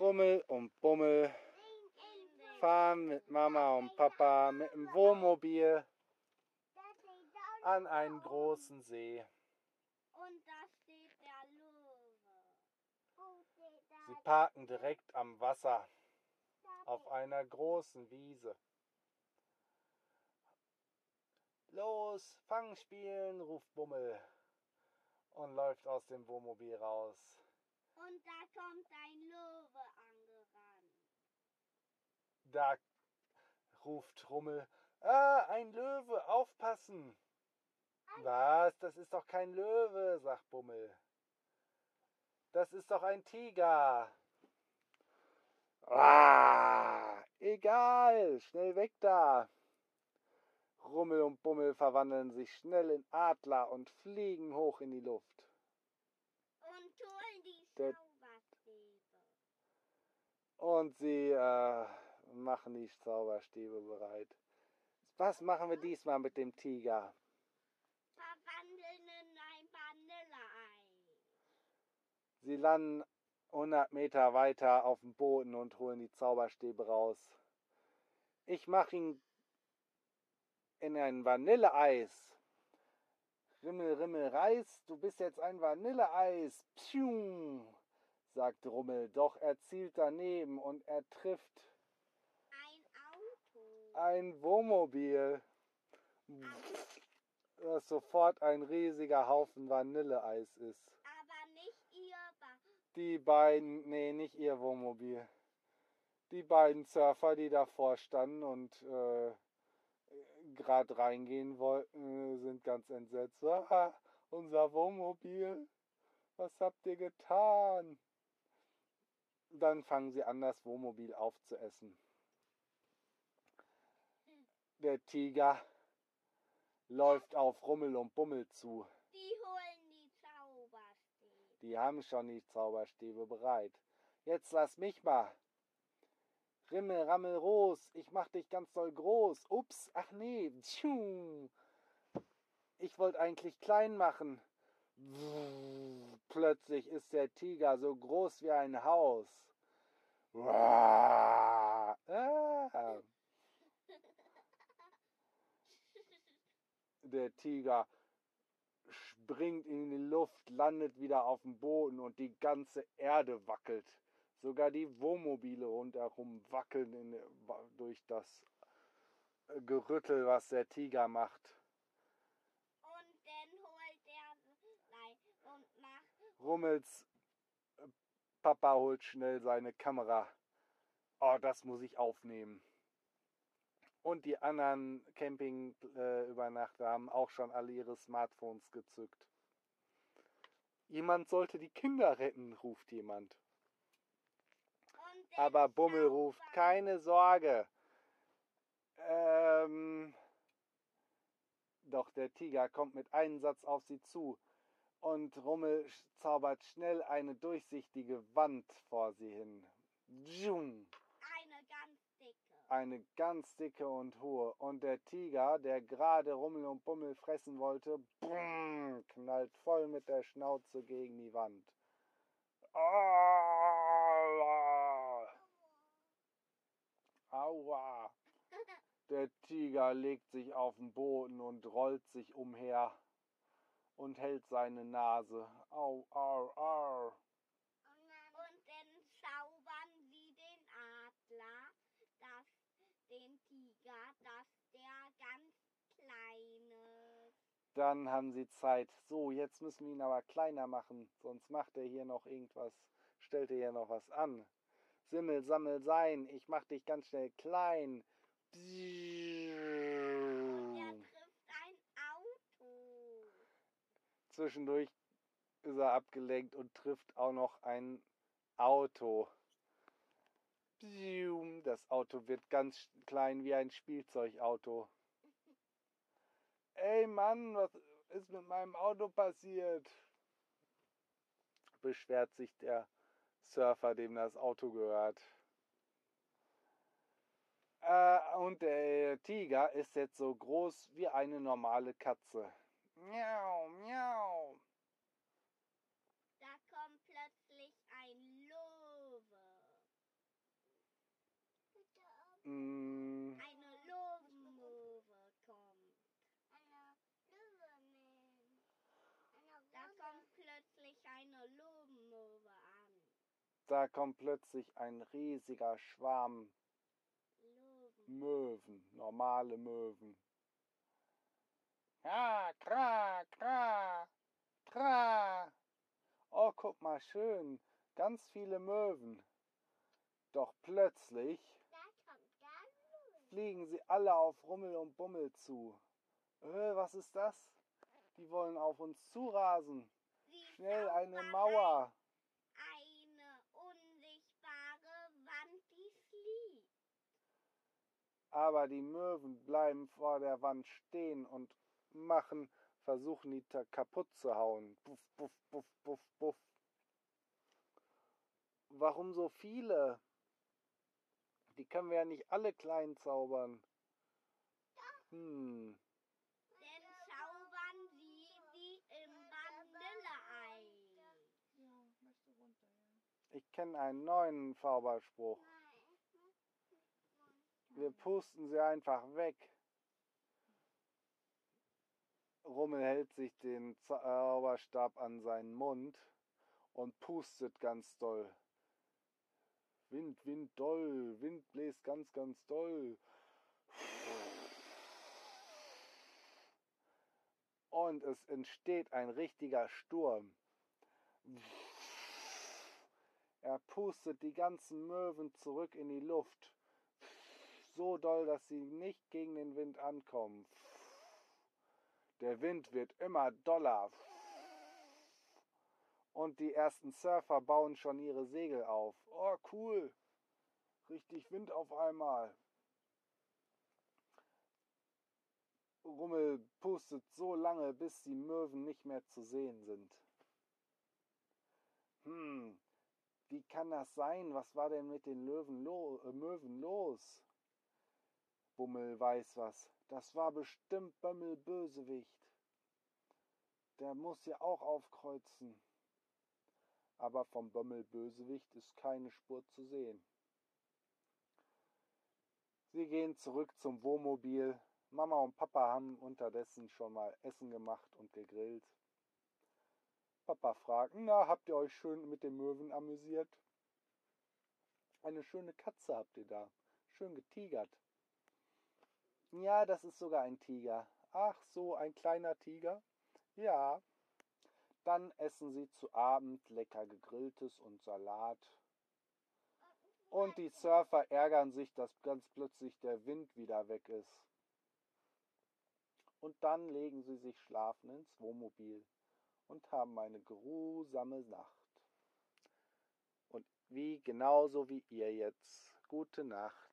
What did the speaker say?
Rummel und Bummel fahren mit Mama und Papa mit dem Wohnmobil an einen großen See. Und da steht der Löwe. Sie parken direkt am Wasser auf einer großen Wiese. Los, Fang spielen, ruft Bummel und läuft aus dem Wohnmobil raus. Und da kommt ein Löwe angerannt. Da ruft Rummel, ah, ein Löwe, aufpassen. Was, das ist doch kein Löwe, sagt Bummel. Das ist doch ein Tiger. Ah, egal, schnell weg da. Rummel und Bummel verwandeln sich schnell in Adler und fliegen hoch in die Luft. Der-. Und sie äh, machen die Zauberstäbe bereit. Was machen wir diesmal mit dem Tiger? Verwandeln in ein Vanilleei. Sie landen 100 Meter weiter auf dem Boden und holen die Zauberstäbe raus. Ich mache ihn in ein Vanilleeis. Rimmel, Rimmel, Reis, du bist jetzt ein Vanilleeis. Pschuh, sagt Rummel, doch er zielt daneben und er trifft Ein Auto. ein Wohnmobil, das sofort ein riesiger Haufen Vanilleeis ist. Aber nicht ihr. Die beiden, nee, nicht ihr Wohnmobil. Die beiden Surfer, die davor standen und äh, gerade reingehen wollten, sind ganz entsetzt. Ah, unser Wohnmobil, was habt ihr getan? Dann fangen sie an, das Wohnmobil aufzuessen. Der Tiger läuft auf Rummel und Bummel zu. Die holen die Zauberstäbe. Die haben schon die Zauberstäbe bereit. Jetzt lass mich mal. Rimmel, rammel, Ros, ich mach dich ganz doll groß. Ups, ach nee. Ich wollte eigentlich klein machen. Plötzlich ist der Tiger so groß wie ein Haus. Ah. Der Tiger springt in die Luft, landet wieder auf dem Boden und die ganze Erde wackelt. Sogar die Wohnmobile rundherum wackeln in, durch das äh, Gerüttel, was der Tiger macht. Und dann holt er nein, und macht Rummels äh, Papa holt schnell seine Kamera. Oh, das muss ich aufnehmen. Und die anderen Campingübernachter haben auch schon alle ihre Smartphones gezückt. Jemand sollte die Kinder retten, ruft jemand. Aber Bummel ruft, keine Sorge. Ähm, doch der Tiger kommt mit einem Satz auf sie zu und Rummel zaubert schnell eine durchsichtige Wand vor sie hin. Zoom. Eine ganz dicke. Eine ganz dicke und hohe. Und der Tiger, der gerade Rummel und Bummel fressen wollte, brumm, knallt voll mit der Schnauze gegen die Wand. Aua! Aua! Der Tiger legt sich auf den Boden und rollt sich umher und hält seine Nase. Au, au, au. Und dann zaubern sie den Adler, das, den Tiger, dass der ganz kleine. Dann haben sie Zeit. So, jetzt müssen wir ihn aber kleiner machen, sonst macht er hier noch irgendwas, stellt er hier noch was an. Simmel, sammel sein, ich mach dich ganz schnell klein. Er trifft ein Auto. Zwischendurch ist er abgelenkt und trifft auch noch ein Auto. Das Auto wird ganz klein wie ein Spielzeugauto. Ey Mann, was ist mit meinem Auto passiert? Beschwert sich der Surfer, dem das Auto gehört. Äh, und der Tiger ist jetzt so groß wie eine normale Katze. Miau, miau. Da kommt plötzlich ein Löwe. Ähm, mm. Eine Löwenmöwe kommt. Eine Löwenmöwe. Da kommt plötzlich eine Löwe ein riesiger Schwarm Löwen. Möwen, normale Möwen. Ja, kra, kra, kra. Oh, guck mal, schön, ganz viele Möwen. Doch plötzlich Da kommt fliegen sie alle auf Rummel und Bummel zu. Äh, was ist das? Die wollen auf uns zurasen. Schnell eine Mauer. Eine unsichtbare Wand, die flieht. Aber die Möwen bleiben vor der Wand stehen und machen, versuchen die kaputt zu hauen. Buff, buff, buff, buff, buff. Warum so viele? Die können wir ja nicht alle klein zaubern. Hm, Denn zaubern sie wie im Vanilleei. Ja, möchte runter, ja. ich kenne einen neuen Zauberspruch. Wir pusten sie einfach weg. Rummel hält sich den Zauberstab an seinen Mund und pustet ganz doll. Wind, Wind doll, Wind bläst ganz, ganz doll. Und es entsteht ein richtiger Sturm. Er pustet die ganzen Möwen zurück in die Luft. So doll, dass sie nicht gegen den Wind ankommen. Der Wind wird immer doller. Und die ersten Surfer bauen schon ihre Segel auf. Oh, cool. Richtig Wind auf einmal. Rummel pustet so lange, bis die Möwen nicht mehr zu sehen sind. Hm, wie kann das sein? Was war denn mit den Löwen lo äh, Möwen los? Bummel weiß was. Das war bestimmt Bömmel Bösewicht. Der muss ja auch aufkreuzen. Aber vom Bömmel Bösewicht ist keine Spur zu sehen. Sie gehen zurück zum Wohnmobil. Mama und Papa haben unterdessen schon mal Essen gemacht und gegrillt. Papa fragt, na, habt ihr euch schön mit den Möwen amüsiert? Eine schöne Katze habt ihr da. Schön getigert. Ja, das ist sogar ein Tiger. Ach so, ein kleiner Tiger? Ja. Dann essen sie zu Abend lecker gegrilltes und Salat. Und die Surfer ärgern sich, dass ganz plötzlich der Wind wieder weg ist. Und dann legen sie sich schlafen ins Wohnmobil und haben eine geruhsame Nacht. Und wie genauso wie ihr jetzt. Gute Nacht.